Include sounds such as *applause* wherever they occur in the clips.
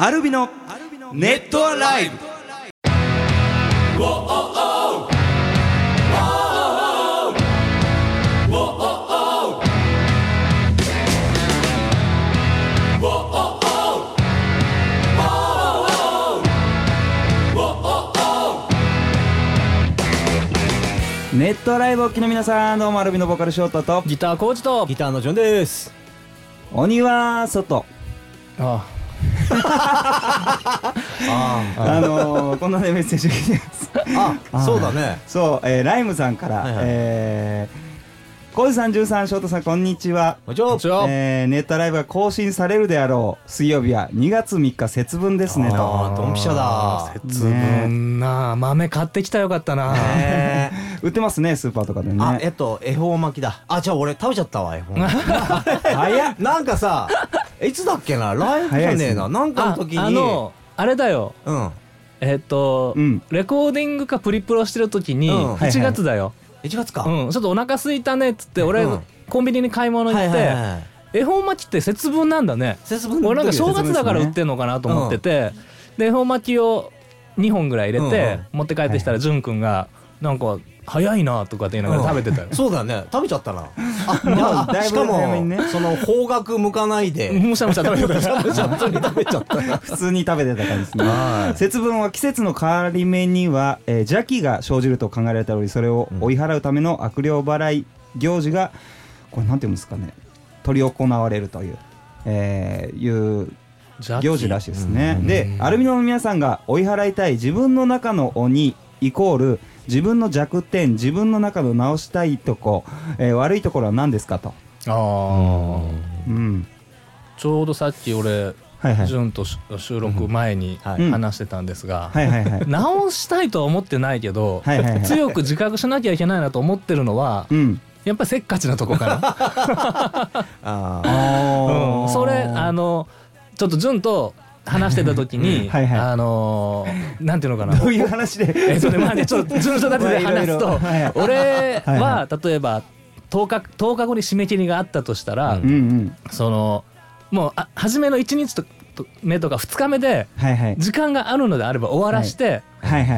アルビのネットアライブ。ネットアライブお聞きの皆さんどうもアルビのボーカルショートとギターコーチとギターのジョンです。鬼は外。あああのー、こんなねメッセージ来てます。あ、あそうだね。そう、えー、ライムさんから、はいはい。えー、コウジさん、ジュンさん、ショートさん、こんにちは。こんにちは。えー、ネットライブが更新されるであろう水曜日は2月3日節分ですねと。あードンピシャだ。節分なあ豆買ってきたらよかったなえ売ってますね、スーパーとかでーあ、えね。っと、恵方巻きだ。あ、じゃあ俺食べちゃったわ、恵方巻き。早っなんかさ、いつだっけな、ライブじゃねえな。なんかのあ時に。あのあれだようん。えっと、うんレコーディングかプリプロしてる時にうん1月だよ、1月か。うん。ちょっとお腹空いたねっつって俺、うん。コンビニに買い物行って。恵方巻きって節分なんだね。節分俺なんか正月だから売ってんのかなと思ってて、で恵方巻きを2本ぐらい入れて、持って帰ってきたら潤くんがなんか早いなとかって言いながら食べてたよ、そうだよね。食べちゃったな。*laughs* あ、しかもその方角向かないで。むしゃむしゃ食べてた食べちゃった。食べちゃったな。普通に食べてた感じですね。はい節分は季節の変わり目には、えー邪気が生じると考えられておりそれを追い払うための悪霊払い行事がこれなんていうんですかね執り行われるという、えーいう行事らしいですね。で、アルミノの皆さんが追い払いたい自分の中の鬼イコール自分の弱点、自分の中の直したいとこ、えー悪いところは何ですかと。ああうん。ちょうどさっき俺はいはい。潤とし収録前にはい話してたんですが、はいはいはい。直したいとは思ってないけど、はいはいはい強く自覚しなきゃいけないなと思ってるのはうん。やっぱりせっかちなとこかな。*laughs* ああうん、それあのちょっと潤と話してた時にはいはい。あのーなんていうのかな。どういう話で？えっとねまあねちょっと潤とだけで話すとはいはい。俺は例えば10日 ,10 日後に締め切りがあったとしたら、うんうんうん。そのもうあ初めの1日とと目とか2日目で。時間があるのであれば終わらして、はいはい。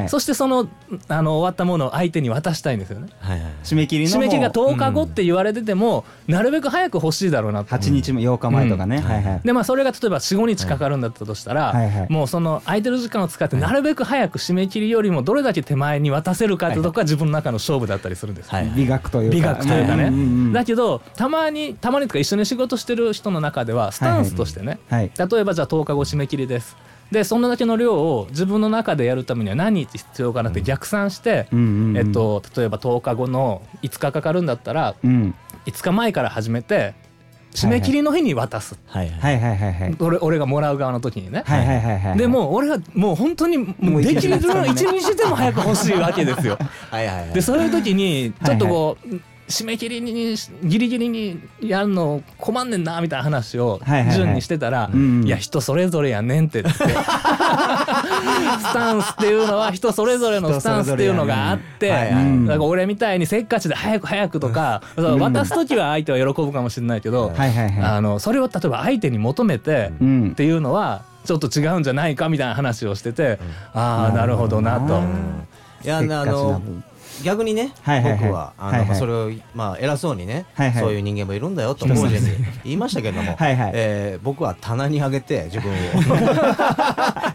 そしてそのあの終わったものを相手に渡したいんですよね。はいはい。締め切りの締め切りがもう10日後って言われてても、なるべく早く欲しいだろうなと。8日も8日前とかね。うんはいはい。でまあそれが例えば45日かかるんだったとしたら、はいはいもうその空いてる時間を使ってなるべく早く締め切りよりもどれだけ手前に渡せるかってとこが自分の中の勝負だったりするんですよ。はい美学というか。美学というかね、んんうんだけどたまにたまにとか一緒に仕事してる人の中ではスタンスとしてね、はい。例えばじゃあ10日後締め切りですでそんなだけの量を自分の中でやるためには何日必要かなって逆算して、えっと、例えば10日後の5日かかるんだったらうん。5日前から始めて締め切りの日に渡す、はいはい。はいはいはいはい。俺俺がもらう側の時にね、はいはいはいはい。でもう俺はもう本当にももううできる一日の一日でも早く欲しいわけですよ。*laughs* はいはいはい。でそういう時にちょっとこう、締め切りにギリギリにやるの困んねんなみたいな話を順にしてたら、うんいや人それぞれやねんってって *laughs* スタンスっていうのは人それぞれのスタンスっていうのがあって、はいはい。だから俺みたいにせっかちで早く早くとか、渡す時は相手は喜ぶかもしれないけど。あのそれを例えば相手に求めてうん。っ。ていうのはちょっと違うんじゃないかみたいな話をしてて、ああなるほどなと。いやあの分逆にね、はいはいはい。僕はあの、はいはい。まあそれをまあ偉そうにね、はいはい。そういう人間もいるんだよと当時に言いましたけれども、はいはい。えー僕は棚に上げて自分を。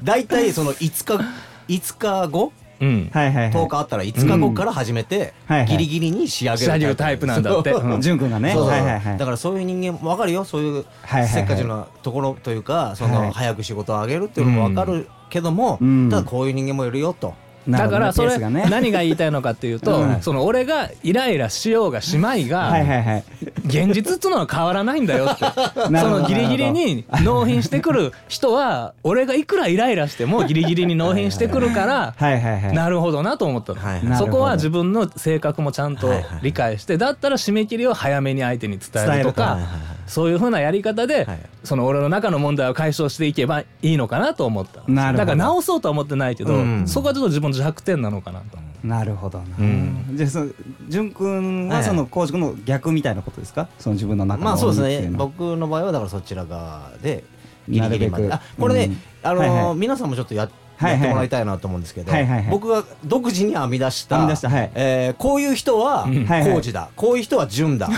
だいたいその5日5日後？うん。はいはいはい。10日あったら5日後から始めて、ギリギリに仕上げるタイプ。なんだって。潤くん。がね。そうはいはいはい。だからそういう人間も分かるよ。そういうせっかちなところというかそはい。の早く仕事を上げるっていうのも分かるけども、うん。ただこういう人間もいるよと。だからそれ何が言いたいのかっていうと、うん。その俺がイライラしようがしまいが、はいはいはい。現実っていうのは変わらないんだよって。*laughs* そのギリギリに納品してくる人は俺がいくらイライラしても *laughs* ギリギリに納品してくるからはいはいはい。なるほどなと思ったの、そこは自分の性格もちゃんと理解してだったら締め切りを早めに相手に伝えるとかそういうふうなやり方で、はい。その俺の中の問題を解消していけばいいのかなと思ったなるほど。だから直そうとは思ってないけど、うん。そこはちょっと自分の弱点なのかなと。なるほどな。うん。じゃあその潤くんははい。その浩司君の逆みたいなことですか？その自分の中のまあそうですね。僕の場合はだからそちら側でギリギリまで。あこれね、うん。あのーはいはい。皆さんもちょっとや,、はいはいやってもらいたいなと思うんですけど、はいはいはい。僕が独自に編み出した出したはい。えーこういう人はん。はいはい。工事だ、こういう人は順だ。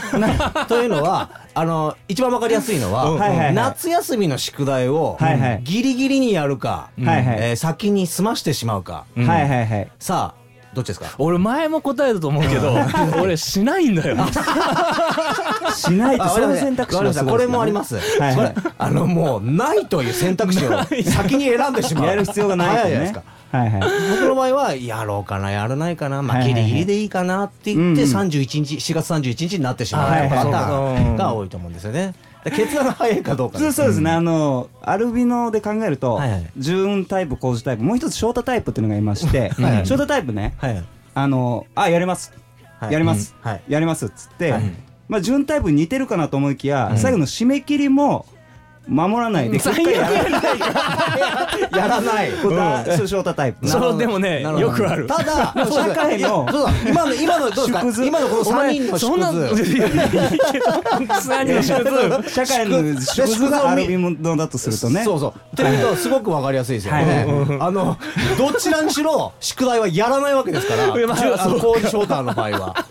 というのはあの一番わかりやすいのは、うん。はいはいはい。夏休みの宿題をはいはい。ギリギリにやるか、はいはい。えー先に済ましてしまうか、うん。はいはいはい。さあどっちですか？俺前も答えると思うけど *laughs* 俺しないんだよ。しないとそういうあわかりました。選択肢わかりました。これもあります、はいこれあのもうないという選択肢を先に選んでしまう。やる必要がないじゃないですかはいはい。僕の場合はやろうかなやらないかなまあギリギリでいいかなって言ってうん31日4月31日になってしまうパターンが多いと思うんですよね。で決断が早いかどうかそうそうですね、あのアルビノで考えると、はいはい。純タイプ工事タイプもう一つショートタイプっていうのがいまして、はいはい。ショートタイプねはいあのあやります、はい。やります、うん。はい。やりますっつって、はい。まあ純タイプに似てるかなと思いきや、最後の締め切りも守らないで、最悪やらないやらない。ことはそうショートタイプ。そうでもねよくある。ただ社会の。今の今のどうですか？今のこの3人のそんな縮図。いやいやいやいいけど3人の縮図。社会の縮図。がアルビノだとするとね。そうそう。っていうとすごくわかりやすいですよね。あのどちらにしろ宿題はやらないわけですから。いやまあじゅあの場合は。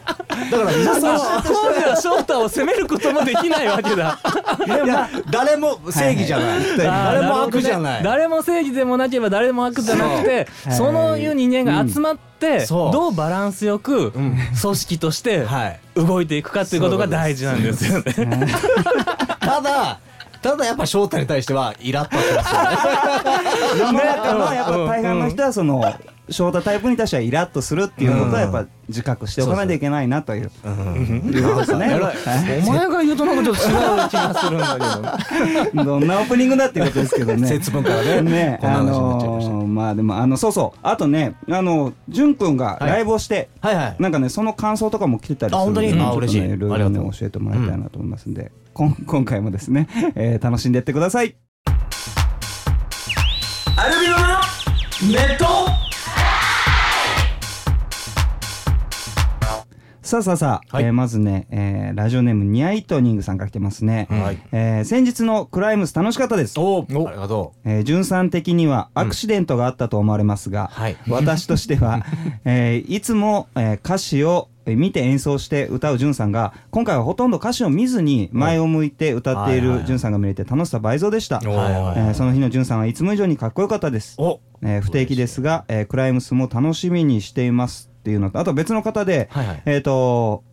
だから皆さん工事は翔太を責めることもできないわけだ。いや誰も正義じゃない。誰も悪じゃない。誰も正義でもなければ誰も悪じゃなくてそのいう人間が集まってどうバランスよくん組織としてはい。動いていくかっていうことが大事なんですよね。*laughs* ただただやっぱ翔太に対してはイラッとしてますよね。世の中のやっぱ大半の人はそのショートタイプに対してはイラッとするっていうことはやっぱ自覚しておかないといけないなという。いうことですね。偉いはいお前が言うとなんかちょっと違う気がするんだけど。どんなオープニングだっていうことですけどね。節分からね。ね、あのーまあでもあのそうそう。あとねあの淳くんがライブをして、はいはい。なんかねその感想とかも来てたりするあ本当に？のでちょっとあ嬉しいねいろいろねありがとう。教えてもらいたいなと思いますんで、こん今回もですね、えー楽しんでいってください。アルビノのネットさあさあさあ、はい。えーまずね、えーラジオネームニャイトニングさんから来てますね、はい。えー先日のクライムス楽しかったです。おお。ありがとえー、純さん的にはアクシデントがあったと思われますが、はい。私としては、*laughs* えーいつも、えー歌詞をえー見て演奏して歌う純さんが今回はほとんど歌詞を見ずに前を向いて歌っている純さんが見れて楽しさ倍増でした、う。はいはいえーその日の純さんはいつも以上にかっこよかったです、お。えー不定期ですが、えークライムスも楽しみにしていますっていうのとあと別の方で、はいはい。えっ、と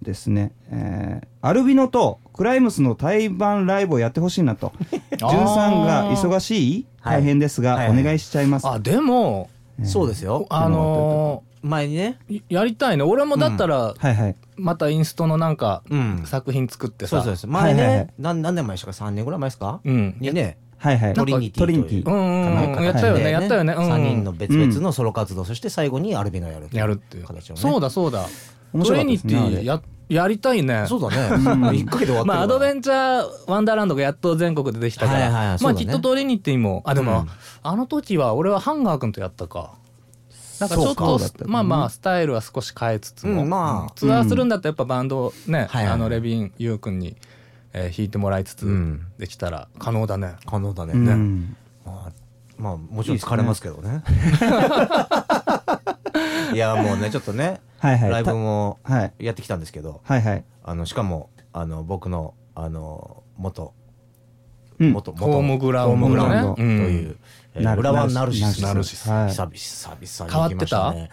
ですね、えーアルビノとクライムスの対バンライブをやってほしいなと。*laughs* 純さんが忙しい？はい大変ですが、はい。はいお願いしちゃいます、あでもそうですよ。あの前にね。ーやりたいね。俺もだったらはいはい。またインストのなんかうん。作品作ってさ。そうです。前ね、はいはいはい。何何年前でしたか？3年ぐらい前ですか、うん。にねはいはい。トリニティトリニティ。といううんうんうん。はいやったよねやったよね。うん3人の別々のソロ活動、そして最後にアルビノやるやるっていう。形をねそうだそうだ。トレニティややりたいね。そうだね。1回で終わってるまあアドベンンチャーワンダーランドがやっと全国でできたかはいはいらまあきっとトリニティも。あでもうん。あの時は俺はハンガー君とやったか。なんかちょっとまあまあスタイルは少し変えつつも。うんまあ。ツアーするんだったらやっぱバンドをねはいはい。あのレビンユウ君にえー弾いてもらいつつうん。できたら可能だね。可能だね、うん。まあ、まあもちろん疲れますけどね。*laughs* いやもうねちょっとね、はいはい。ライブもやってきたんですけどはいはい。あのしかもあの僕のあの元うん。元元ホームグラウンドホームグラウンドねという、えーなる浦和ナルシス。ナルシス。はい。久々久々に行きましたね。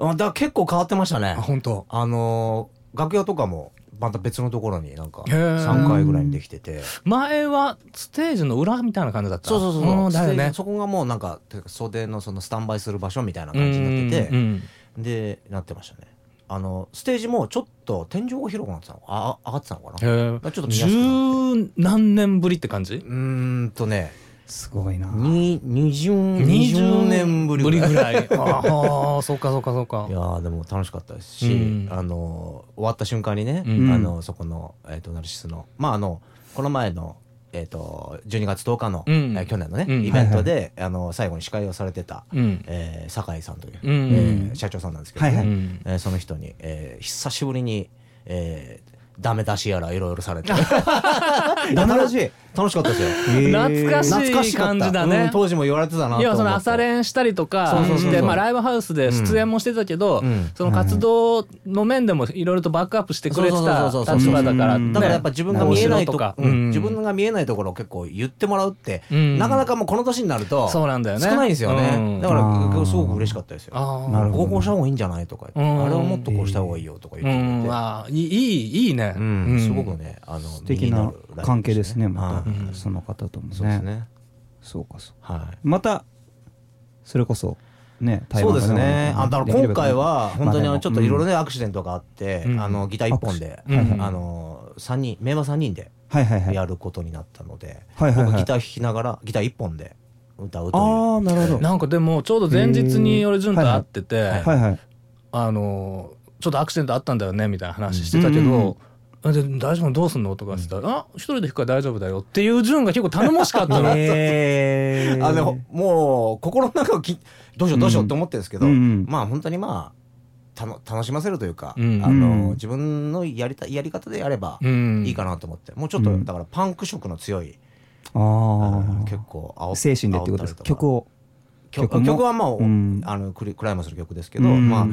あだから結構変わってましたね。あ本当。あのー楽屋とかもまた別のところになんかへー。3回ぐらいにできてて。前はステージの裏みたいな感じだった。そうそうそうそう、んだよね。そこがもうなんか袖のそのスタンバイする場所みたいな感じになってて、うんうんでなってましたね。あのステージもちょっと天井が広くなってたの。ああ上がってたのかな。ちょっと見やすくな十何年ぶりって感じ？うーんとねすごいな。に20 20年ぶりぐらい。*laughs* ああそうかそうかそうか。いやーでも楽しかったですし、うん。あの終わった瞬間にね、うん。あのそこの、えー、とナルシスのまああのこの前の、えー、と12月10日の、うん。えー去年のね、うん。イベントで、あの最後に司会をされてた、うん。えー酒井さんという、うん。えー社長さんなんですけど、ね。はいはい。うんえーその人に、えー久しぶりに、えーダメ出しやらいろいろされて。ダメ出し楽しかったですよ。懐かしい懐かしかった。感じだね。うん当時も言われてたな朝練したりとかしてまあライブハウスで出演もしてたけど、うん。その活動の面でもいろいろとバックアップしてくれてたそうそうそうそう立場だから、うん。だからやっぱ自分が見えないとか、うん。自分が見えないところを結構言ってもらうって、うん。なかなかもうこの年になるとそうなんだよね。少ないんですよね、うん。だからすごく嬉しかったですよ。こうこうした方がいいんじゃないとかあれをもっとこうした方がいいよとかう言ってくれて、いいいいね、すごくねあの素敵な関係ですねまた、はいその方ともね。そうですね。そうかそうか。はい。またそれこそね台そうですね。あだから今回は本当にあのちょっといろいろねねアクシデントがあって、うん。あのギター一本で、あの三人メンバー三人でやることになったので、はいはいはい。僕ギター弾きながらギター一本で歌うという。ああなるほど。なんかでもちょうど前日に俺潤と会ってて、はいはい。はいあのちょっとアクシデントあったんだよねみたいな話してたけうんうんど、で大丈夫どうすんの？とかって言ったら「あ一人で弾くから大丈夫だよ」っていう潤が結構頼もしかったの。*laughs* えー。*laughs* あでももう心の中をきどうしようどうしようって思ってるんですけど、うんうんまあ本当にまあたの楽しませるというか、うんあのうん自分のやりたいやり方でやればうん。いいかなと思って、もうちょっとうん。だからパンク色の強い、あうんあ結構煽精神でってことですか。曲を曲曲も。曲はまあ、うん。あのクリクライマスの曲ですけど、うん。まあ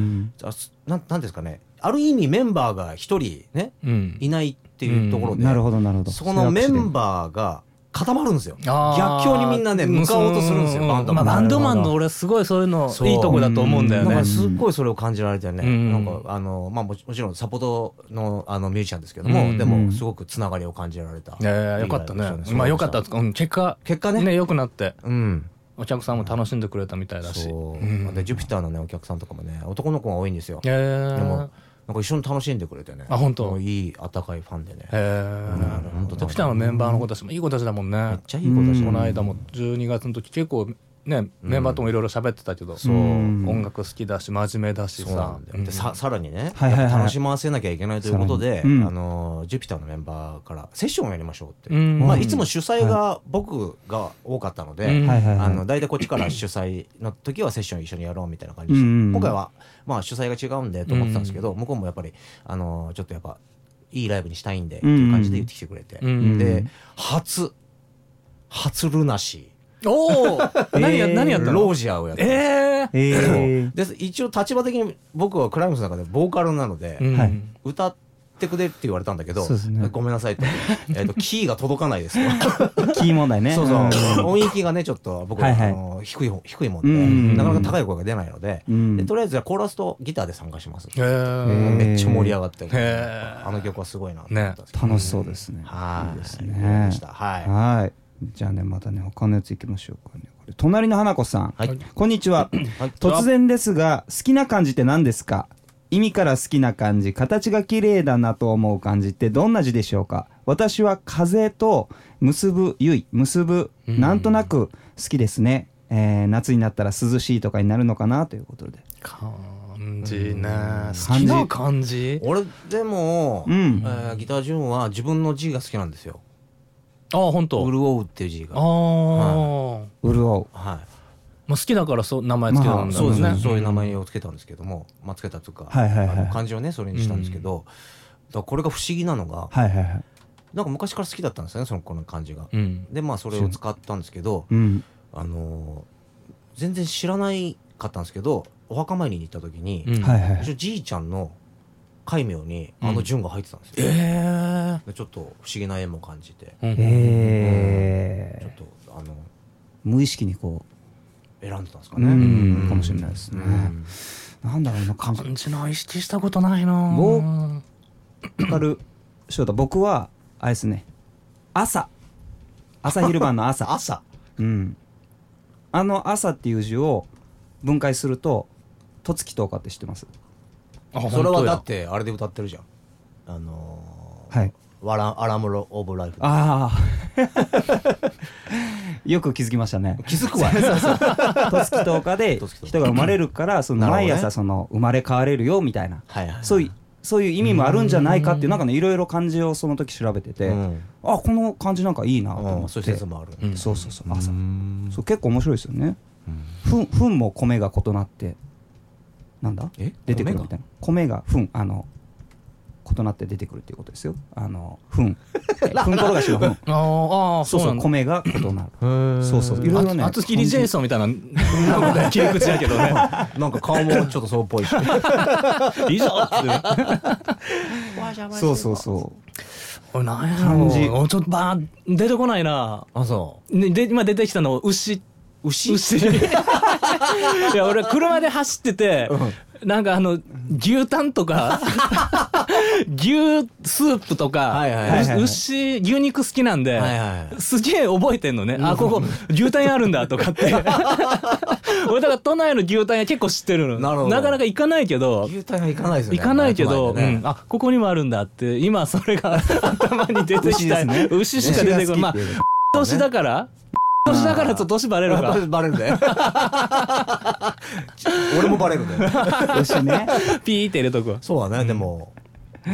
なんなんですかね。ある意味メンバーが一人ねうん。いないっていうところで、なるほどなるほど。そこのメンババーが固まるんですよ。逆境にみんなね向かおうとするんですようバンドマンまあ、バンドマンの俺すごいそういうのそういいとこだと思うんだよね。なんか。すっごいそれを感じられてね、うん。なんかあの、まあ、もちろんサポートのあのミュージシャンですけども、うんでもすごくつながりを感じられた、いやいやよかったね。まあよかった結果結果ね。ね良くなって。うんお客さんも楽しんでくれたみたいだし。そう、うん。でジュピターのねお客さんとかもね男の子が多いんですよ。へー。でもなんか一緒に楽しんでくれてね。あ本当？いい温かいファンでね。へえ。本当ドクターのメンバーの子たちもいい子たちだもんね。めっちゃいい子だし、うんこの間も12月の時結構ねメンバーともいろいろ喋ってたけど、音楽好きだし真面目だしさ。でささらにね、はいはいはい。やっぱ楽しませなきゃいけないということで、あのジュピターのメンバーからセッションをやりましょうって、うん。まあ、いつも主催が僕が多かったので、あの大体こっちから主催の時はセッション一緒にやろうみたいな感じで、今回はまあ主催が違うんでと思ってたんですけど、向こうもやっぱりあのちょっとやっぱいいライブにしたいんでっていう感じで言ってきてくれて、うん。で初初ルナシおお何やえー。ー何やったの？ロージアをやって、えええー。で一応立場的に僕はクライムスの中でボーカルなので、うん。はい。歌ってくれって言われたんだけど、そうですね。ごめんなさいと,、えーと *laughs* キーが届かないですと *laughs* キー問題ね。そうそう、ん。音域がねちょっと僕、はいはい。あの低い方低いもんで、うんなかなか高い声が出ないので,、うん。でとりあえずはコーラスとギターで参加します、めっちゃ盛り上がって、へー。あの曲はすごいなと思ったんですけど。楽しそうですね。はい。いいですね。はい。はいじゃあねまたね他のやついきましょうかね。これ隣の花子さん、はい。こんにちは。はい。突然ですが好きな漢字って何ですか？意味から好きな漢字形が綺麗だなと思う漢字ってどんな字でしょうか？私は風と結ぶゆい結ぶうん。なんとなく好きですね、えー夏になったら涼しいとかになるのかなということで。漢字ね。うん。好きな漢字俺でも、うん。えーギター順は自分の字が好きなんですよあ本当。潤うっていう字が。ああ潤う。はい。まあ好きだからそう名前つけたんだそうですね、そういう名前をつけたんですけども、まあ、つけたというか、はいはいはい。あの漢字をねそれにしたんですけど、だからこれが不思議なのがはいはいはい。なんか昔から好きだったんですよねそのこの漢字が。うん。でまあそれを使ったんですけど、うん。あのー全然知らないかったんですけどお墓参りに行った時に、うん。はいはいじいちゃんの戒名にあの順が入ってたんですよ、えでちょっと不思議な縁も感じて、えうん。えちょっとあの無意識にこ選んでたんですかうね。ん。かもしれないですね。うん。なんだろうな漢字漢字の意識したことないな。僕わかる翔太僕はあれですね。朝。朝昼晩の朝。*laughs* 朝。うん。あの朝っていう字を分解するととつきとうかって知ってます？あそれはだってあれで歌ってるじゃん。あのーはい。ワラアラムロ・オブ・ライフ。ああ *laughs* よく気づきましたね。気づくわ *laughs* とつきとうかで人が生まれるからその毎朝その生まれ変われるよみたいな。はいはい。そうい。うそういう意味もあるんじゃないかっていうなんかねいろいろ漢字をその時調べてて、うん。あこの漢字なんかいいなと思って、うん。そういう説もある。うんそうそうそう。朝、ん。そう結構面白いですよね。ふんも米が異なってなんだ？え？出てくるみたいな。米が？ふんあの異なって出てくるっていうことですよ。あの糞。*laughs* え糞転がしの糞。*laughs* あーあーそうそう米が異なる。そうそう。いろいろねあ厚切りジェイソンみたいな *laughs* なんか切り口やけどね。なんか顔もちょっとそうっぽいし。以上って。そうそうそこれなんや感じ。ろうちょっとバーン出てこないな。あそねで今出てきたの牛牛？牛。いや俺車で走ってて、なんかあの牛タンとか *laughs* 牛スープとか、はいはいはいはい。牛牛肉好きなんで、うはいはい。すげえ覚えてんのね、あここ牛タン屋あるんだとかって。*laughs* 俺だから都内の牛タン屋結構知ってるの。なるほど。かなか行かないけど牛タンは行かないですよね。行かないけど、ね。うん。あここにもあるんだって今それが *laughs* 頭に出てきた。牛ね。牛しか出てこない。まあ年だから年だからちょっと年バレるか。バレるね俺もバレるねう牛ね。ピーって入れとくわ。そうだねでも。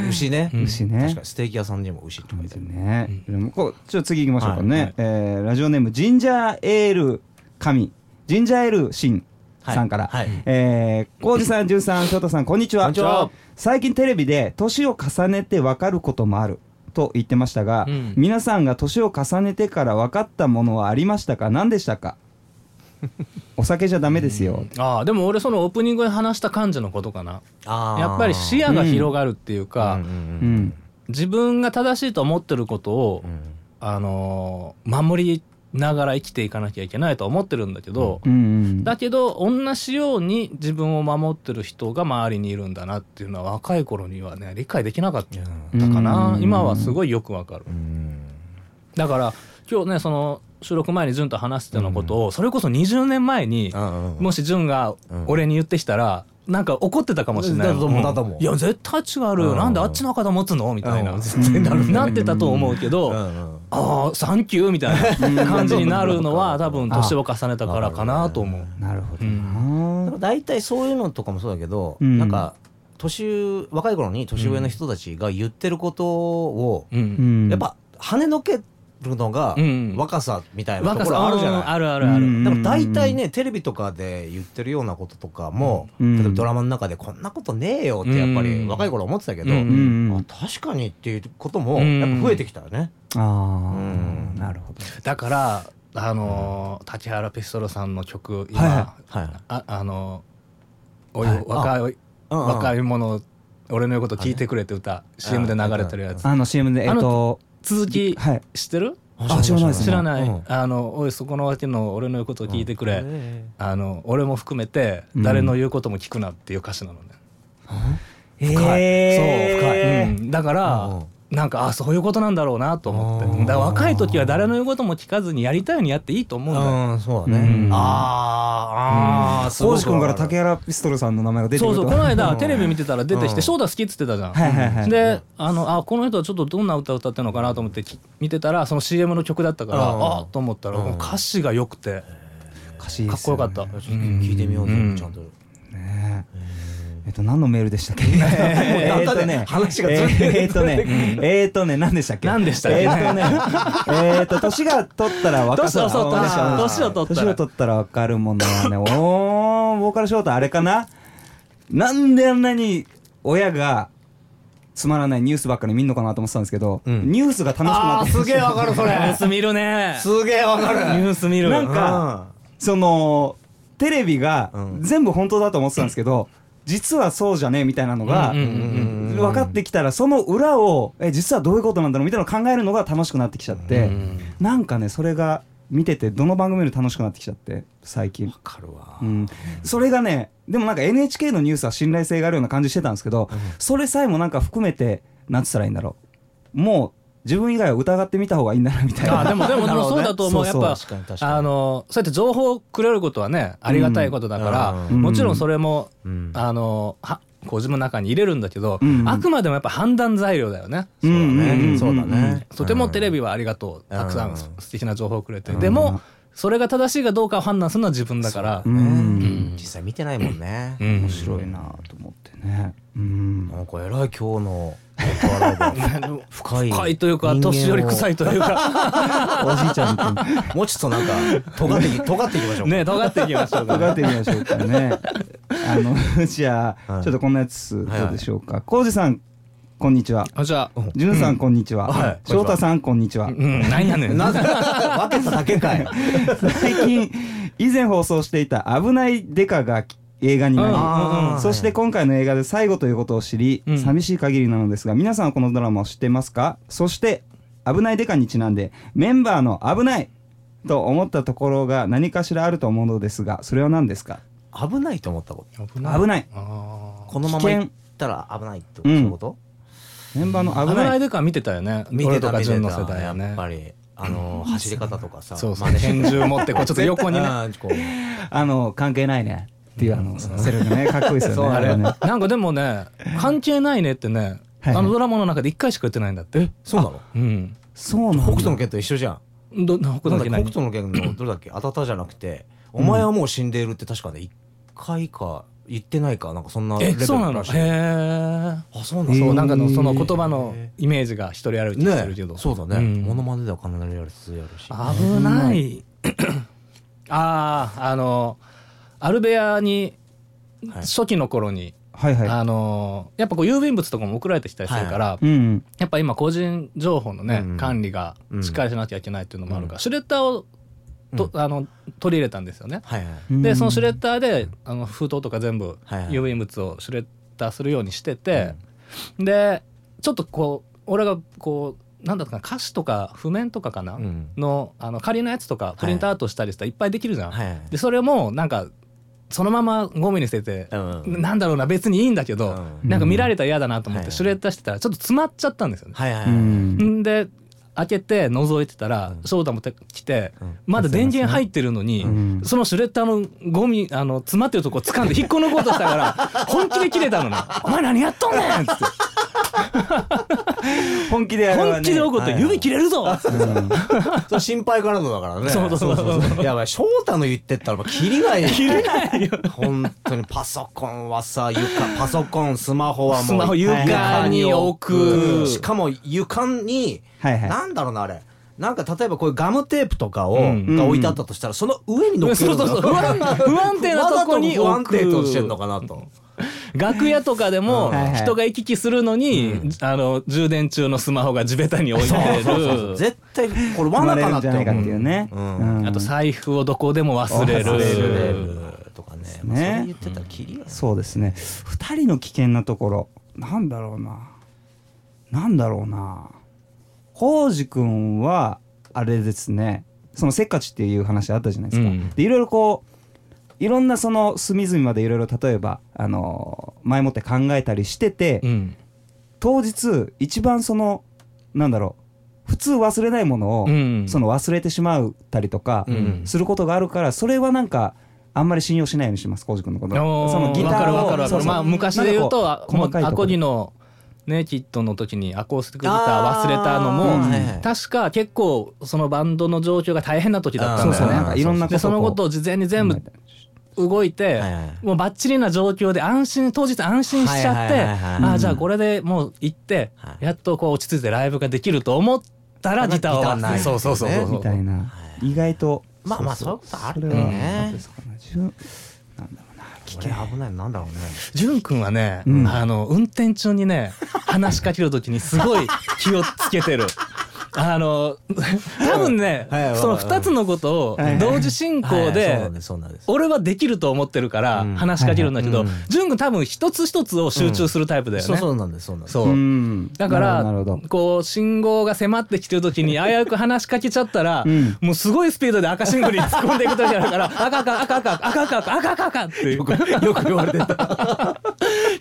牛ね。牛ね。確かにステーキ屋さんにも牛って書いてるね、でもこうちょっと次行きましょうかね、えーラジオネームジンジャーエール神。ジンジャーエールシンさんから、はい。はい。えー、浩二さん、じゅんさん、翔太さん、こんにちは。こんにちは。最近テレビで年を重ねて分かることもあると言ってましたが、うん。皆さんが年を重ねてから分かったものはありましたか？何でしたか？*laughs* お酒じゃダメですよ。ああでも俺そのオープニングで話した感じのことかな。やっぱり視野が広がるっていうか、うんうん。うん。自分が正しいと思ってることを、うん。あのー守りながら生きていかなきゃいけないとは思ってるんだけど、うんうん。だけど同じように自分を守ってる人が周りにいるんだなっていうのは若い頃にはね理解できなかったかな、うん。今はすごいよくわかる。うん。だから今日ねその収録前に潤と話してたのことを、それこそ20年前に、うんうんもし潤が俺に言ってきたら、なんか怒ってたかもしれない。だと思うだと思ういや絶対違う、うん。なんであっちの方持つの？みたいな、うん。なるね。なってたと思うけど、うんうんああサンキューみたいな感じになるのは *laughs* 多分年を重ねたからかなと思う。なるほど。大体そういうのとかもそうだけど、うん。なんか年若い頃に年上の人たちが言ってることを、やっぱ跳ねのけるのがうん。若さみたいなところあるじゃない、うんあるあるある、うん。でも大体ねテレビとかで言ってるようなこととかも、うん。例えばドラマの中でこんなことねえよってやっぱうん。り若い頃思ってたけど、うん。うん。あ確かにっていうこともうん。やっぱ増えてきたよね。ああ、うん。なるほど。だからあのー竹原ピストルさんの曲今、はいははい。ああのおいはい。若い若い者俺の言うこと聞いてくれって歌 CM で流れてるやつ。あの CM で、えっと、続きはい。知ってる？あ知らないですね。知らない、うん。あのおいそこの脇の俺の言うことを聞いてくれ、えあの俺も含めてうん。誰の言うことも聞くなっていう歌詞なのね、深い。そう深い、うん。だから、うんなんかあそういうことなんだろうなと思って。うんだ若い時は誰の言うことも聞かずにやりたいようにやっていいと思うんだよ、うんそうだね、うん。あーあ君から竹原ピストルさんの名前が出てそうそうこの間うんテレビ見てたら出てきうん。て翔太好きっつってたじゃん、はいはいはい。であのあこの人はちょっとどんな歌歌ってるのかなと思ってき見てたらその CM の曲だったから、うん。あと思ったら、うん。歌詞が良くて。歌詞いいかっこよかった、聞いてみようぜ、うん。ちゃんと。ねえっと何のメールでしたっけ？*laughs* えっとね話がずれてる。えーっとねえーっとね何でしたっけ？何でしたっけ？えーっとねえーっと年が取ったら若さ年をそうあ年を取ったら。年を取ったら分かるものはねおーボーカルショートあれかな？なんであんなに親がつまらないニュースばっかり見んのかなと思ってたんですけど、うん。ニュースが楽しくなって。あーすげえわかるそれ。ニュース見るね。すげえわかる。ニュース見る。なんかそのテレビがうん。全部本当だと思ってたんですけど、実はそうじゃねえみたいなのが分かってきたらその裏をえ実はどういうことなんだろうみたいなのを考えるのが楽しくなってきちゃって、うんなんかねそれが見ててどの番組より楽しくなってきちゃって最近。わ、かるわ。うん、それがねでもなんか NHK のニュースは信頼性があるような感じしてたんですけど、それさえもなんか含めてなんつったらいいんだろう。もう自分以外は疑ってみた方がいいんだなみたいな。あでもでも *laughs* でもそうだと思う。やっぱあのそうやって情報をくれることはねありがたいことだから、うん。もちろんそれも、うん。あのはこう自分の中に入れるんだけど、うん。あくまでもやっぱ判断材料だよね。そうだね。そうだね。とてもテレビはありがとう、たくさうんん素敵な情報をくれて、うん。でもそれが正しいかどうかを判断するのは自分だから、実際見てないもんね。うん。面白いなと思ってねうん。なんかえらい今日の *laughs* 深い深いというか年寄り臭いというか。*laughs* おじいちゃんにもうちょっとなんか尖っていき尖っていきましょうね尖っていきましょうか、伺ってみましょうかね。*laughs* あのじゃあ、はい。ちょっとこんなやつどうでしょうか。浩二さんこんにちは。あじゃあ。じゅんさんこんにちは。はい。翔太さんこんにちは。うんなんやねんなぜ分けただけかい。最近以前放送していた「危ないデカ」が映画になり、そして今回の映画で最後ということを知り、うん。寂しい限りなのですが皆さんはこのドラマを知ってますか？そして「危ないデカ」にちなんでメンバーの「危ない」と思ったところが何かしらあると思うのですがそれは何ですか？危ないと思ったこと。危危ない。あこのまま行ったら危ないってことうんそういうこと？メンバーのー危ない。危ないでか見てたよね。見てた見て純の世代たやっぱりあの走り方とかさそうそう。拳銃持ってこうちょっと横にね。*laughs* あの関係ないねっていうあのセリフねかっこいいですよねあれ。ね。なんかでもね関係ないねってねあのドラマの中で一回しか言ってないんだって。そうなの？うん。そうなんだ北斗の拳と一緒じゃん。ど北斗の拳の *clears throat* どれだっけ？あたたじゃなくてお前はもう死んでいるって確かね一回か言ってないか？なんかそんなレベえルそうなの？へらしいえあそうなの？そうなんかのそのへー言葉のイメージが一人歩きしてるけどねそうだね。んモノマネではかなりやるやるし。危ない。あああのアルベアにはい。初期の頃に、はいはい。あのやっぱこう郵便物とかも送られてきたりするから、うんやっぱ今個人情報のね、うん管理がしっかりしなきゃいけないっていうのもあるから、うん。シュレッダーをと、あの取り入れたんですよね。はいはい。うん。でそのシュレッダーであの封筒とか全部はいはい。郵便物をシュレッダーするようにしてて、でちょっとこう俺がこうなんだかな歌詞とか譜面とかかな、うん。のあの仮のやつとかプリントアウトしたりしたらいっぱいできるじゃん。はいはい。でそれもなんかそのままゴミに捨てて、うん。なんだろうな別にいいんだけど、うん。なんか見られたら嫌だなと思っはいてシュレッダーしてたらちょっと詰まっちゃったんですよね。はいはいはい。うん。ん。で開けて覗いてたらうん。翔太も来て、うん。まだ電源入ってるのに、うん。そのシュレッダーのゴミあの詰まってるとこ掴んで引っこ抜こうとしたから本気で切れたのね「お前何やっとんねん!」っつって *laughs* 本気でやるわね。本気で怒って「はい指切れるぞ!」それ心配からのだからね。そうそうそうそうやばい翔太の言ってったら切りがいい切りがいい本当にパソコンはさ床パソコンスマホはもうスマホ床に置く。しかも床にはいはい。なんだろうなあれ。なんか例えばこういうガムテープとかを、うんが置いてあったとしたらその上に乗っけるのそうそうそう。不安定なとこに不安定としてんのかなと楽屋とかでも人が行き来するのに、うん。あの充電中のスマホが地べたに置いてそうそうそうる絶対これ罠かなってるんじゃないかっていう思ね。うん。うん。あと財布をどこでも忘れる。忘れうとかね。まあそ言ってたそうですね。二人の危険なところ。なんだろうな。なんだろうな。浩司君はあれですね。そのせっかちっていう話あったじゃないですか、うん。でいろいろこういろんなその隅々までいろいろ例えばあの前もって考えたりしてて、うん。当日一番そのなんだろう普通忘れないものを、うん。その忘れてしまったりとかうん。することがあるからそれはなんかあんまり信用しないようにします浩司君のことそのギターをまあ昔で言うとあもうアコギののねキットの時にアコースティックギター忘れたのあも確か結構そのバンドの状況が大変な時だったんだよね。そうそう。なんかいろんなことそのことを事前に全部動いて、はいはい。もうバッチリな状況で安心当日安心しちゃって、はいはいはいはい。ああじゃあこれでもう行って、はい。やっとこう落ち着いてライブができると思ったらギターをないそうそうそうそうみたいな。意外と。まあまあそういうことあるね。な。んだろうな。危危険。危ないのなんだろうね。潤くんはね、うん。あの運転中にね話しかけるときにすごい気をつけてる。あの多分ね、はいはいその2つのことを同時進行で俺はできると思ってるからうん。話しかけるんだけどはいはい。潤くん多分一つ一つを集中するタイプだよね。そうそうなんですそうなんです。そう。うん。だからこう信号が迫ってきてる時に危うく話しかけちゃったら、うん。もうすごいスピードで赤信号に突っ込んでいく時あるから赤赤赤赤赤赤赤赤赤赤ってよく言われてた *laughs*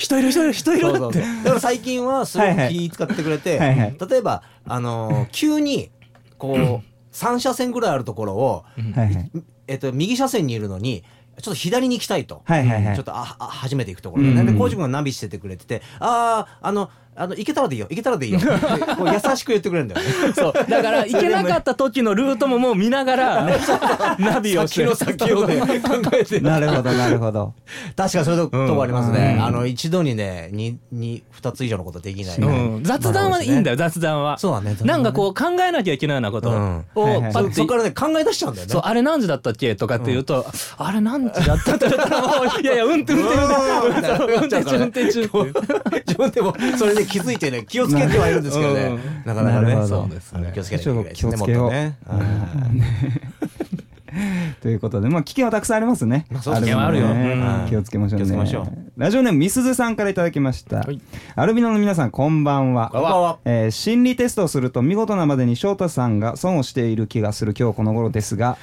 人いる人いる人いるって。だから最近はすごく気使ってくれて、はいはい。例えばあのー急にこう3車線ぐらいあるところを、はいはい。えっと、右車線にいるのにちょっと左に行きたいと。はいはいはい。ちょっとああ初めて行くところで。ね、うんで浩司君がナビしててくれてて「あああのあの行けたらでいいよ。行けたらでいいよ」*laughs* 優しく言ってくれるんだよね。*laughs* そう。だから行けなかった時のルートももう見ながら *laughs* ナビをして。先の先をね考えて。なるほどなるほど。確かにそういうとこありますね、うん。あの一度にねにに2つ以上のことできない、うん、雑談はいいんだよ雑談は。そうだね。なんかこう考えなきゃいけないようなことうん。をはいはいパッて。そそこからね考え出しちゃうんだよね。そうあれ何時だったっけとかって言うと、あれ何時だったって言ったらもういやいや運転運転運転運転中運転中っていう自分でもそれで気づいてね *laughs* 気をつけてはいるんですけどね。うん。なかなかね。そうですね。気をつけないけっとね *laughs* *laughs* ということで、まあ、危険はたくさんありますね。まあそう危険はあるよ。うん。気をつけましょうね。気をつけましょう。ラジオネームみすずさんからいただきました。はい。アルビノの皆さん、こんばんは。こんばんは。えー心理テストをすると見事なまでに翔太さんが損をしている気がする今日この頃ですが、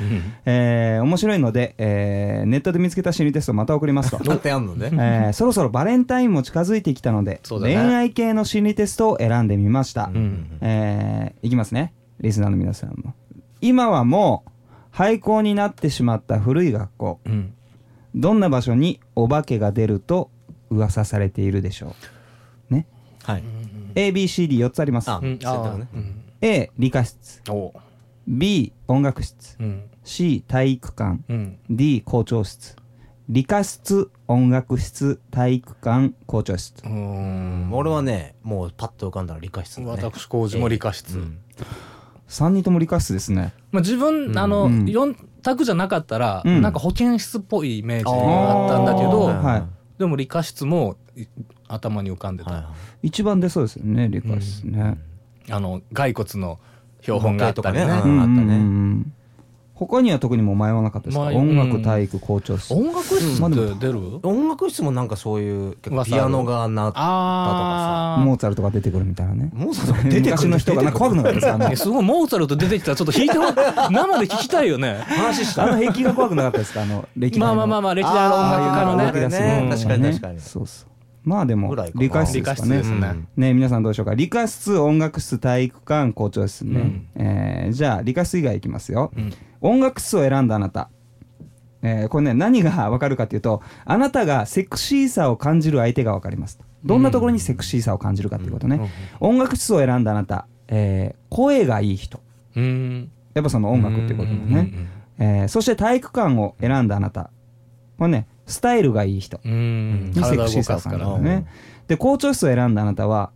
えー面白いので、えーネットで見つけた心理テストをまた送りますと。またやんのね。えーそろそろバレンタインも近づいてきたので、ね恋愛系の心理テストを選んでみました、ん。えーいきますね。リスナーの皆さんも。今はもう廃校になってしまった古い学校。うん。どんな場所にお化けが出ると噂されているでしょう。ね。はい。ABCD4 つあります。あうん。ね。うん。A 理科室。お。B 音楽室。うん。C 体育館。うん。D 校長室。理科室音楽室体育館校長室。うーん。俺はねもうパッと浮かんだら理科室だね。私工事も理科室、うん3人とも理科室ですね。まあ、自分、あの、うん。4択じゃなかったら、うん。なんか保健室っぽいイメージがあったんだけど、はい。でも理科室もい頭に浮かんでた、はい一番出そうですよね理科室ね、あの骸骨の標本があったりね。ね。うんあったね。うんうん他には特にもう迷わなかったですか？音楽体育校長室、音楽室っまあでもて出る、音楽室もなんかそういうピアノが鳴ったあモーツァルトが出てくるみたいなね。モーツァルト出てくる。昔の人がなんか怖くなかったですすごいモーツァルト出てきたらちょっと弾いてほ生で聞きたいよね。話したあの壁が怖くなかったですか？あの歴代の。まあまあまあまあ歴代の音楽家のね。ねうん。確かに確かに。そうそう。まあでも理科室ですかね。ね、皆さんどうでしょうか？理科室音楽室体育館校長室ね、うん。えーじゃあ理科室以外いきますよ、うん音楽室を選んだあなた、えーこれね何がわかるかっていうとあなたがセクシーさを感じる相手がわかりますどんなところにセクシーさを感じるかっていうことね、音楽室を選んだあなた、えー声がいい人。うん。やっぱその音楽ってことだね、えーそして体育館を選んだあなた。これねスタイルがいい人。にセクシーさを感じるね。で校長室を選んだあなたは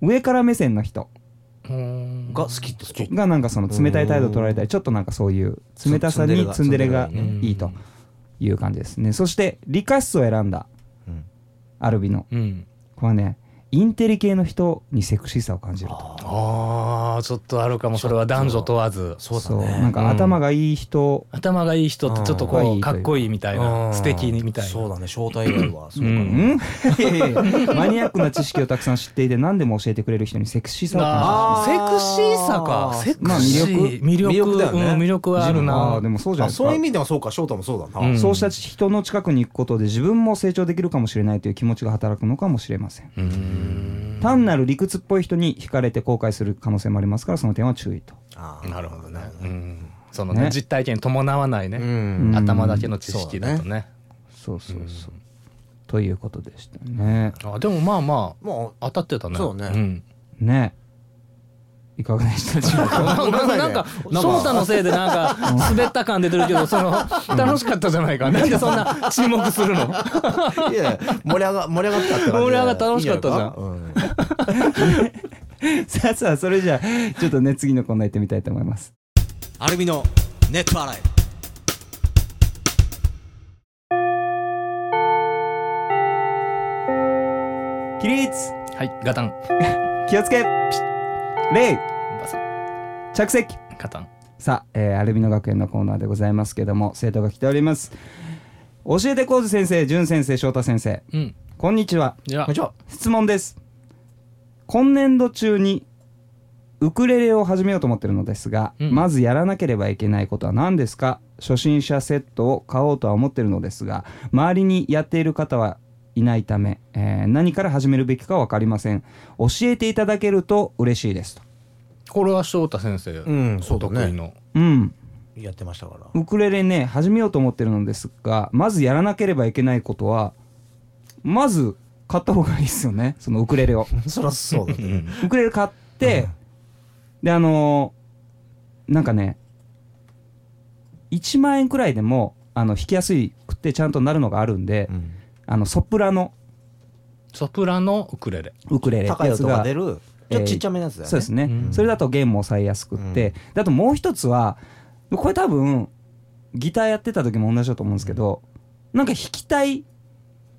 上から目線の人。うんが好きって好きがなんかその冷たい態度を取られたりちょっとなんかそういう冷たさにツンデレがいいという感じですね。そして理科室を選んだうん。アルビノうん。これはねインテリ系の人にセクシーさを感じると。ああちょっとあるかも。それは男女問わず。そうだそうね。なんか頭がいい人。頭がいい人ってちょっとうん。こうかっこいいみたいなうん。素敵にみたいな。そうだね。正体以外はそうかうな、*laughs* マニアックな知識をたくさん知っていて何でも教えてくれる人にセクシーさを感あー。セクシーさか？セクシー、まあ魅魅力。魅力だよね。うん魅力はあじるるなでもそうじゃないですか。あそういう意味ではそうか。翔太もそうだな、うん。そうした人の近くに行くことで自分も成長できるかもしれないという気持ちが働くのかもしれません。うん単なる理屈っぽい人に惹かれて後悔する可能性もありますからその点は注意と。あー。なるほどね、うん、そのねね。実体験に伴わないね、うん。頭だけの知識だとね。そうそうそう、ということでしたねあでもまあまもあ当たってたねそうねん。ねいかがでしたでしょうか？*laughs* ごめんなさいね。なんかなんか翔太のせいでなんか滑った感出てるけどその楽しかったじゃないかなんでそんな注目するの？う *laughs* いや盛り上が盛り上がったって感じで盛り上がった楽しかったじゃん。*laughs* さあさあそれじゃあちょっとね次のコーナー行ってみたいと思います。アルミのネット洗い。起立はい。ガタン。気をつけ礼バサ。着席。ガタン。さあ、えーアルビノ学園のコーナーでございますけども生徒が来ております。教えて浩二先生淳先生翔太先生。うん。こんにちは。じゃあじゃあ質問です。今年度中にウクレレを始めようと思ってるのですが、うん。まずやらなければいけないことは何ですか？初心者セットを買おうとは思ってるのですが周りにやっている方はいないため、えー何から始めるべきか分かりません。教えていただけると嬉しいですと。これは翔太先生、うんそうだね。お得意の。うん。やってましたから。ウクレレね始めようと思ってるのですがまずやらなければいけないことはまず買った方がいいですよねそのウクレレを。*laughs* そりゃそうだね。ウクレレ買って、であのーなんかね1万円くらいでもあの弾きやすくてちゃんとなるのがあるんで、うんあのソプラノ。ソプラノウクレレ。ウクレレ。高い音がやつが出る？ちょっとちっちゃめのやつだよね。そうですね、うん。それだと弦も抑えやすくって、であともう一つはこれ多分ギターやってた時も同じだと思うんですけど、なんか弾きたい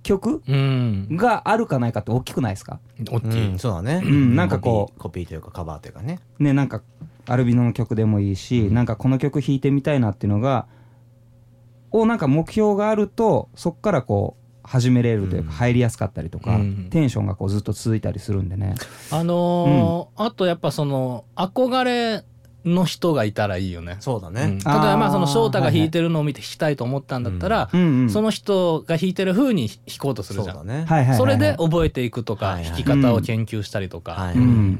曲うん。があるかないかって大きくないですか？大きい、うんそうだね。うんなんかこうコピーコピーというかカバーというかね。ねなんかアルビノの曲でもいいし、なんかこの曲弾いてみたいなっていうのがをなんか目標があるとそっからこう始めれるというかうん。入りやすかったりとか、うん。テンションがこうずっと続いたりするんでね。あのーあとやっぱその憧れの人がいたらいいよね。そうだうん、例えねばまあその翔太が弾いてるのを見て弾きたいと思ったんだったら、うん。うんその人が弾いてる風に弾こうとするじゃん。そうだね。はいはいはいはい。それで覚えていくとか、はいはい弾き方を研究したりとか。はいうん。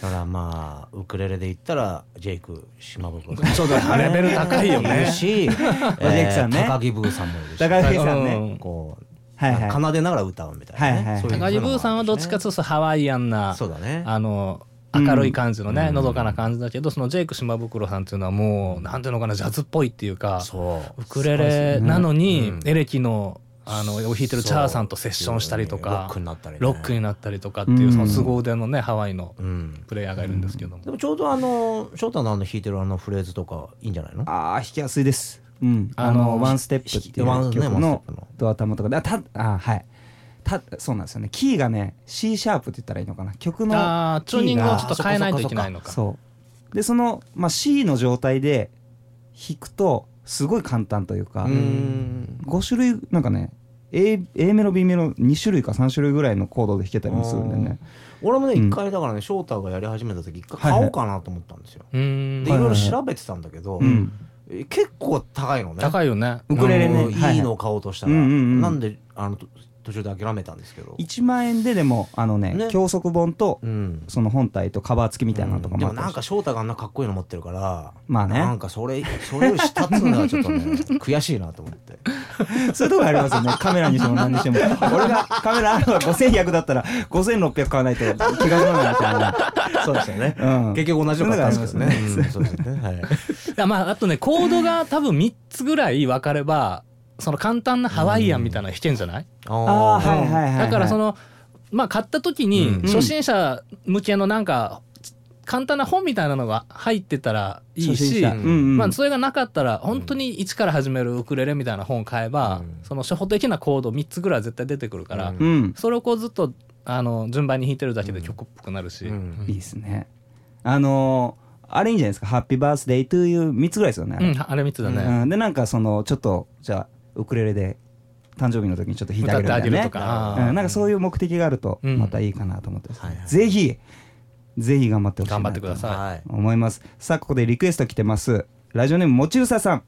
だからまあウクレレで言ったらジェイク島袋そうだレベル高いよね。し、えジェイクさんね。高木ブーさんもいるし。高木さんうねん。こう、はいはい。奏でながら歌うみたいなね、はいはいそういう高木ブーさんはどっちかというとハワイアンな、そうだね。あの明るい感じのね、うん。のどかな感じだけどそのジェイク島袋さんっていうのはもうなんていうのかなジャズっぽいっていうかそう。ウクレレなのに、うん。エレキのあのを弾いてるチャーさんとセッションしたりとロッかクになったり、ね、ロックになったりとかっていううん。その凄腕のねハワイのうん。プレイヤーがいるんですけども、でもちょうどあの翔太のあの弾いてるあのフレーズとかいいんじゃないの？ああ弾きやすいですうん。ああのの「ワンステップ」っていうワンねワン曲の。ドア玉とか。であたあはい。たそうなんですよね。キーがね C シャープって言ったらいいのかな。曲のああチューニングをちょっと変えないといけないのか。そう。でその、まあ、C の状態で弾くとすごい簡単というか、うーん。5種類なんかね A, A メロ B メロ2種類か3種類ぐらいのコードで弾けたりもするんでね。俺もねうん。一回だからね翔太がやり始めた時一回はいはい。買おうかなと思ったんですよ、うーん。でいろいろ調べてたんだけど、うん。え結構高いのね。高いよね。ウクレレねいはい。のを買おうとしたら、なんであのと途中で諦めたんですけど、1万円ででもあのねね。教則本とうん。その本体とカバー付きみたいなのとかでもあったりして。もなんか翔太があんなかっこいいの持ってるからまあね。なんかそれそれより下っつうのはちょっとね悔しいなと思って。*laughs* そういうとこありますよね。カメラにしても何にしても。*laughs* 俺がカメラあるのが5100だったら5600買わないと気が済まないみたいなそうですよね、うん。結局同じの買ったんですね。そういうのがありますね。うんそうですよね。はい。*laughs* まああとねコードが多分3つぐらい分かればその簡単なハワイアンみたいなの弾けんじゃない、ああはいはいはい、はい、だからそのまあ買った時にうん初心者向けのなんか簡単な本みたいなのが入ってたらいいし、初心者。うんうん。まあ、それがなかったら本当に一から始めるウクレレみたいな本を買えば、うん。その初歩的なコード3つぐらい絶対出てくるから、うん。うんそれをこうずっとあの順番に弾いてるだけで曲っぽくなるし、うん。いいですね。あのーあれいいんじゃないですか「ハッピーバースデートゥーユー3つぐらいですよね。あれうんあれ3つだね、うん、でなんかそのちょっとじゃあウクレレで誕生日の時にちょっと弾いてあげるみたいな、ね、うん、なんかそういう目的があるとうんまたいいかなと思ってです。ね、はいはいぜひぜひ頑張ってほしいな頑張ってください。はい思います。さあここでリクエスト来てます。ラジオネームもちうささん。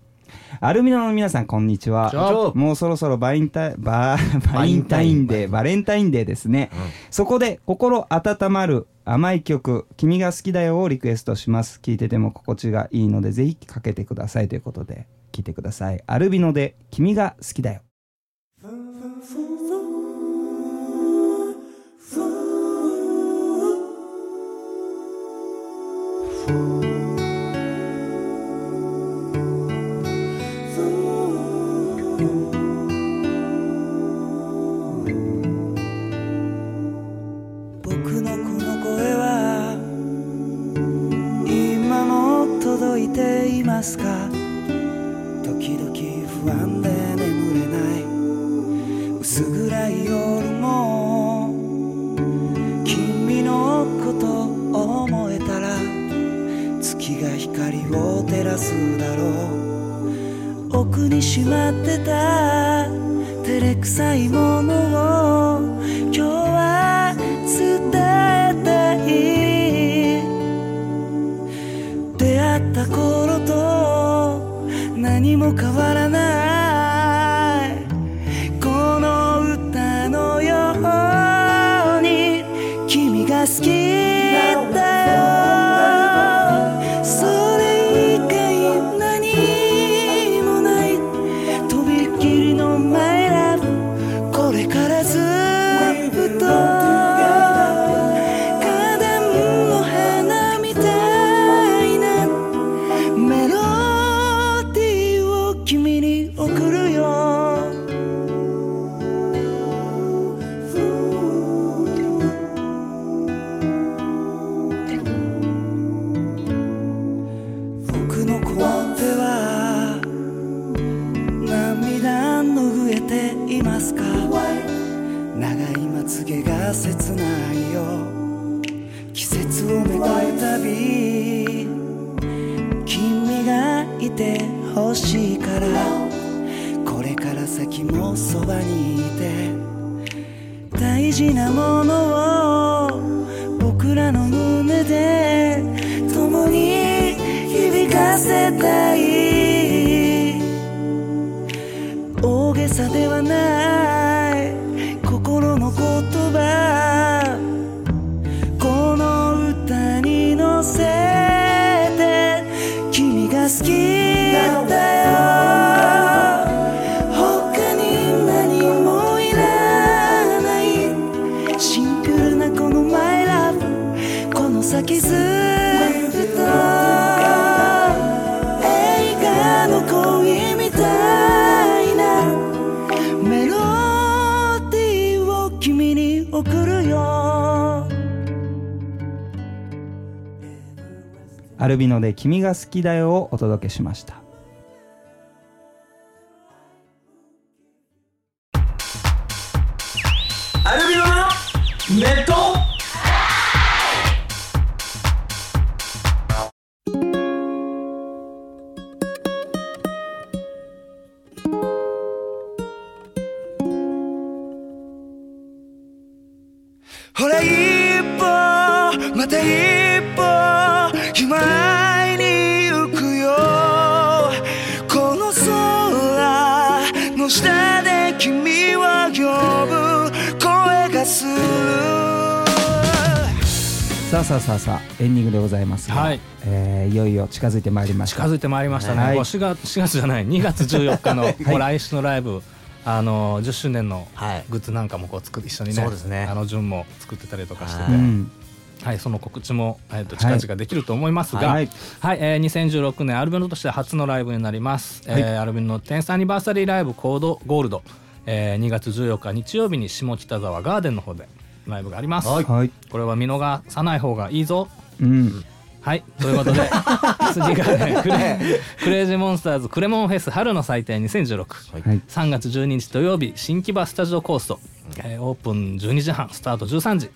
アルビノの皆さんこんにちは。もうそろそろバインタイバーバインタインデーバレンタインデーですね、そこで心温まる甘い曲「君が好きだよ」をリクエストします。聴いてても心地がいいのでぜひかけてください。ということで聴いてください。アルビノで「君が好きだよ」僕ますか？時々不安で眠れない。薄暗い夜も。君のこと思えたら月が光を照らすだろう。奥にしまってた照れくさいもの。何ルビノで君が好きだよをお届けしました。近づいてまいりました。近づいてまいりましたね、はい。もう4月4月じゃない2月14日の、*laughs* もう来週のライブあの10周年のはい。グッズなんかもこう作一緒にねそうですね。あの順も作ってたりとかしてて、はい、その告知も、えー、と近々できると思いますが、ははいいえー2016年アルビノとして初のライブになります、はい。えーアルビノの10スアニバーサリーライブコードゴールド、えー2月14日日曜日に下北沢ガーデンの方でライブがあります、はい、これは見逃さない方がいいぞ。うん、はいということで *laughs* 次がねクレクレイジーモンスターズクレモンフェス春の祭典2016、はい。3月12日土曜日新木場スタジオコースト、えーオープン12時半スタート13時、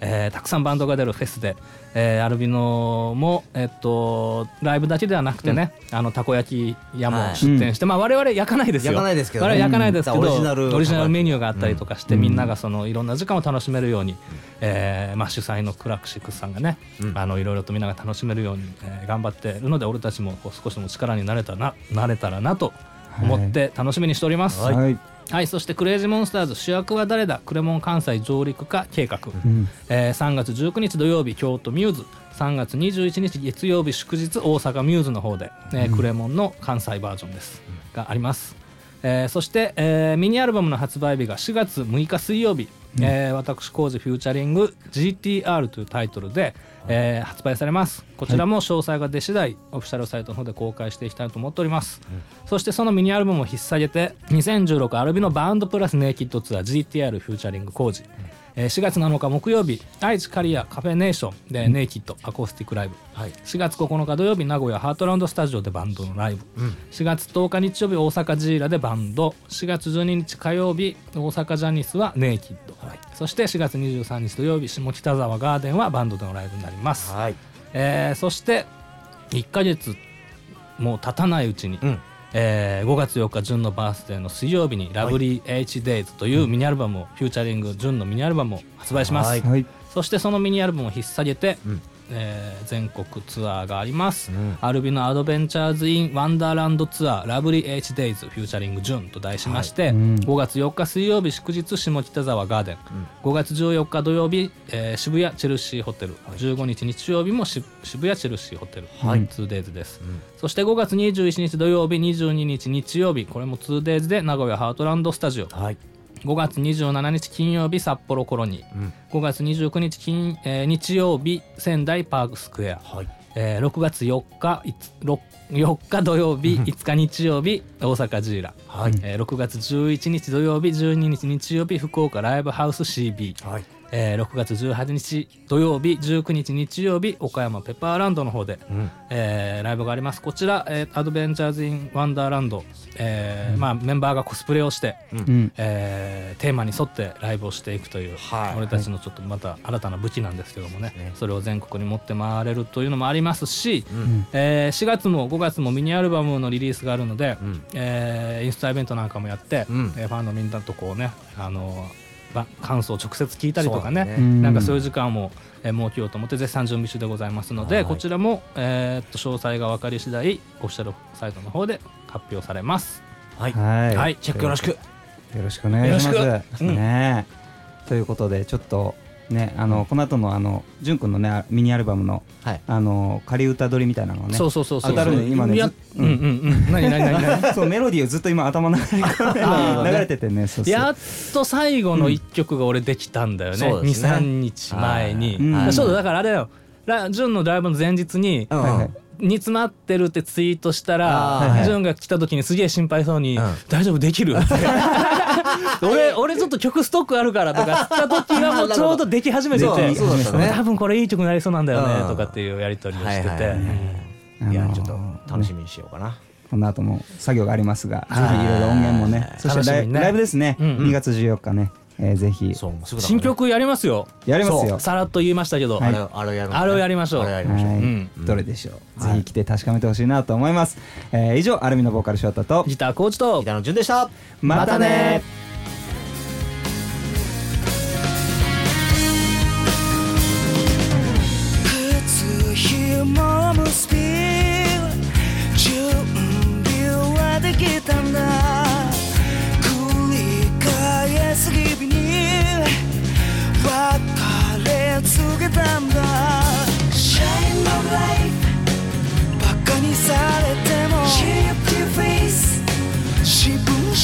えーたくさんバンドが出るフェスで、えーアルビノも、えっとライブだけではなくてね、あのたこ焼き屋もはい。出店して、まあ我々焼かないですよ。焼かないですけどね。我々焼かないですけど、うん。オリジナルオリジナルメニューがあったりとかして、うん。みんながそのいろんな時間を楽しめるように、えーまあ、主催のクラクシックスさんがね、うん。あのいろいろとみんなが楽しめるように、えー頑張っているので俺たちもこう少しでも力になれたななれたらなと思って楽しみにしております。はい、はい、そしてクレイジーモンスターズ主役は誰だ？クレモン関西上陸化計画、うん。えー3月19日土曜日京都ミューズ。3月21日月曜日祝日大阪ミューズの方で、えークレモンの関西バージョンです、があります、えーそして、えーミニアルバムの発売日が4月6日水曜日、えー私工事フューチャリング GTR というタイトルで、えー発売されます。こちらも詳細が出次第オフィシャルサイトの方で公開していきたいと思っております、そしてそのミニアルバムを引っ提げて2016アルビのバンドプラスネイキッドツアー GTR フューチャリング工事、えー4月7日木曜日愛知カリアカフェネーションでネイキッドアコースティックライブ、はい。4月9日土曜日名古屋ハートランドスタジオでバンドのライブ、うん。4月10日日曜日大阪ジーラでバンド。4月12日火曜日大阪ジャニスはネイキッド、そして4月23日土曜日下北沢ガーデンはバンドでのライブになります、はい。えーそして1ヶ月もう経たないうちに、うんえー5月4日ジュンのバースデーの水曜日に「 Lovely H Days」というミニアルバムを、 featuring ジュンのミニアルバムを発売します、はい。はい。そしてそのミニアルバムを引っ提げて、うんえー全国ツアーがあります、うん。アルビのアドベンチャーズ・イン・ワンダーランドツアーラブリー H Days フューチャリングジュンと題しまして、うん。5月4日水曜日祝日下北沢ガーデン、5月14日土曜日、えー渋谷チェルシーホテル、15日日曜日もし渋谷チェルシーホテル、はい。2days です、そして5月21日土曜日22日日曜日。これも 2days で名古屋ハートランドスタジオ。はい5月27日金曜日札幌コロニー、うん。5月29日金、えー日曜日仙台パークスクエア、はい。えー6月4日いつろ4日土曜日5日日曜日大阪ジーラ、はい。えー6月11日土曜日12日日曜日福岡ライブハウス CB、はいえー6月18日土曜日19日日曜日岡山ペッパーランドの方で、うん。えーライブがあります。こちら、えー Adventures in Wonderland、えーまあ、メンバーがコスプレをして、うん。えーテーマに沿ってライブをしていくという、はい。俺たちのちょっとまた新たな武器なんですけどもね、ね。それを全国に持って回れるというのもありますし、うん。えー4月も5月もミニアルバムのリリースがあるので、うん。えーインストアイベントなんかもやって、うん。えーファンのみんなとこうねあのば感想を直接聞いたりとかね。ね。うん。なんかそういう時間も、えー設けようと思って絶賛準備中でございますので、はい。こちらも、えーっと詳細が分かり次第オフィシャルサイトの方で発表されます。はい。はい、はい。チェックよろしく。よろしくお願いします。よろしく。うん。ねえ。ということでちょっとねあのこの後のあのじゅんくんのねミニアルバムのはい。あの仮歌取りみたいなのがね。そうそうそうそう。当たるね今ねうんうんうん。何何何何。*laughs* そうメロディーをずっと今頭の中に *laughs* 流れててね。やっと最後の一曲が俺できたんだよね、そうですね。23日前に、そうだだからあれだよ。ラジュンのライブの前日に、うん。はいはい煮詰まってるってツイートしたあら、ーはいジュンが来た時にすげえ心配そうに「うん。大丈夫できる? *laughs*」って俺俺ちょっと曲ストックあるからとか *laughs* 言った時はもうちょうどでき始めてそうて多分これいい曲になりそうなんだよねうんとかっていうやり取りをしてて、はいはいはい。あのーいやちょっと楽しみにしようかな。この後も作業がありますが、ぜはい。ひいろいろ音源もね、そしてライ楽しみにね。ライブですね、うんうん。2月14日ね、えーぜひ。新曲やりますよ。やりますよ。さらっと言いましたけど、はい。あれあれをやるのね。あれをやりましょう。あれをやりましょう。はい、うん。どれでしょう、ぜひ来て確かめてほしいなと思います、えー以上アルミのボーカル翔太とギターコーチとギターの順でした。またね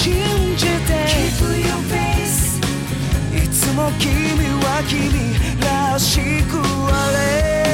信じて。Keep your face いつも君は君らしくあれ、